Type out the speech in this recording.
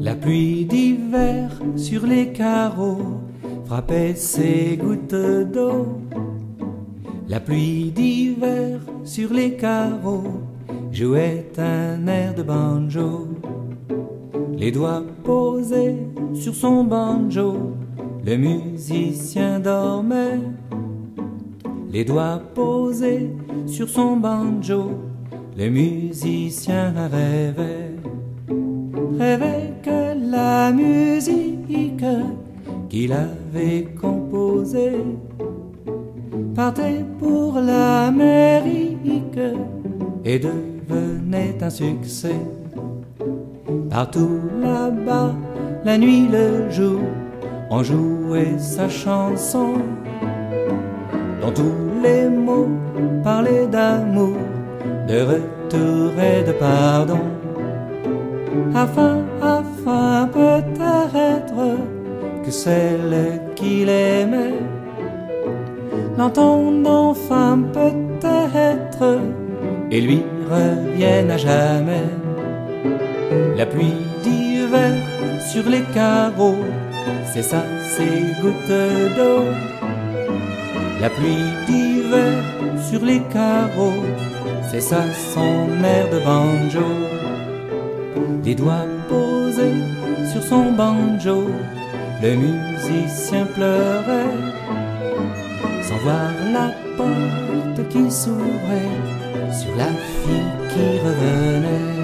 La pluie d'hiver sur les carreaux frappait ses gouttes d'eau. La pluie d'hiver sur les carreaux jouait un air de banjo. Les doigts posés sur son banjo, le musicien dormait. Les doigts posés sur son banjo, le musicien rêvait. Rêvait la musique qu'il avait composée partait pour l'Amérique et devenait un succès. Partout là-bas, la nuit, le jour, on jouait sa chanson, dont tous les mots parlaient d'amour, de retour et de pardon. Afin, afin que celle qu'il aimait l'entende enfin peut-être et lui revienne à jamais. La pluie d'hiver sur les carreaux, c'est ça, ces gouttes d'eau. La pluie d'hiver sur les carreaux, c'est ça son air de banjo. Les doigts posés sur son banjo, le musicien pleurait, sans voir la porte qui s'ouvrait sur la fille qui revenait.